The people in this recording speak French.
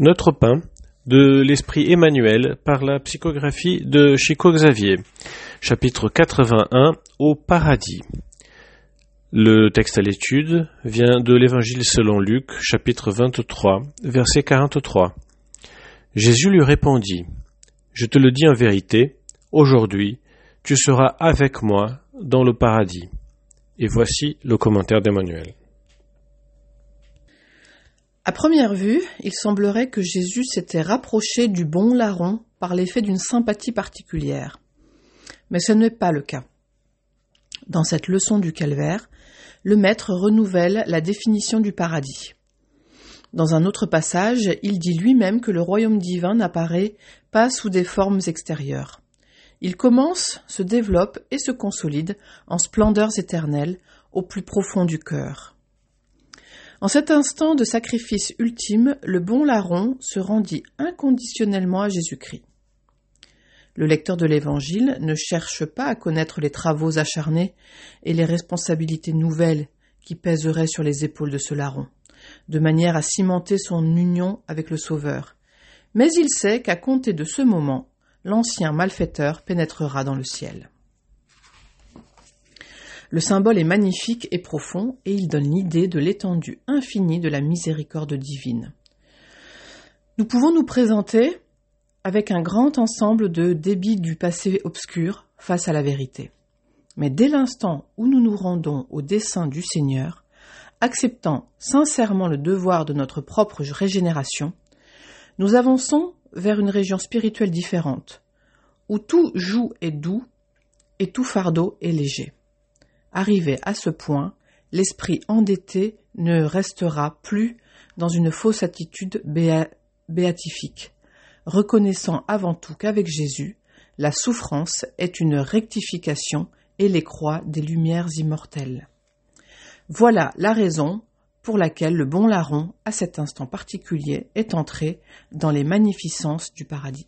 Notre pain de l'esprit Emmanuel par la psychographie de Chico Xavier. Chapitre 81 Au paradis. Le texte à l'étude vient de l'Évangile selon Luc, chapitre 23, verset 43. Jésus lui répondit Je te le dis en vérité, aujourd'hui, tu seras avec moi dans le paradis. Et voici le commentaire d'Emmanuel. À première vue, il semblerait que Jésus s'était rapproché du bon larron par l'effet d'une sympathie particulière. Mais ce n'est pas le cas. Dans cette leçon du calvaire, le Maître renouvelle la définition du paradis. Dans un autre passage, il dit lui-même que le royaume divin n'apparaît pas sous des formes extérieures. Il commence, se développe et se consolide en splendeurs éternelles au plus profond du cœur. En cet instant de sacrifice ultime, le bon larron se rendit inconditionnellement à Jésus-Christ. Le lecteur de l'Évangile ne cherche pas à connaître les travaux acharnés et les responsabilités nouvelles qui pèseraient sur les épaules de ce larron, de manière à cimenter son union avec le Sauveur. Mais il sait qu'à compter de ce moment, l'ancien malfaiteur pénétrera dans le ciel. Le symbole est magnifique et profond et il donne l'idée de l'étendue infinie de la miséricorde divine. Nous pouvons nous présenter avec un grand ensemble de débits du passé obscur face à la vérité. Mais dès l'instant où nous nous rendons au dessein du Seigneur, acceptant sincèrement le devoir de notre propre régénération, nous avançons vers une région spirituelle différente, où tout joug est doux et tout fardeau est léger. Arrivé à ce point, l'esprit endetté ne restera plus dans une fausse attitude béatifique, reconnaissant avant tout qu'avec Jésus, la souffrance est une rectification et les croix des lumières immortelles. Voilà la raison pour laquelle le bon larron, à cet instant particulier, est entré dans les magnificences du paradis.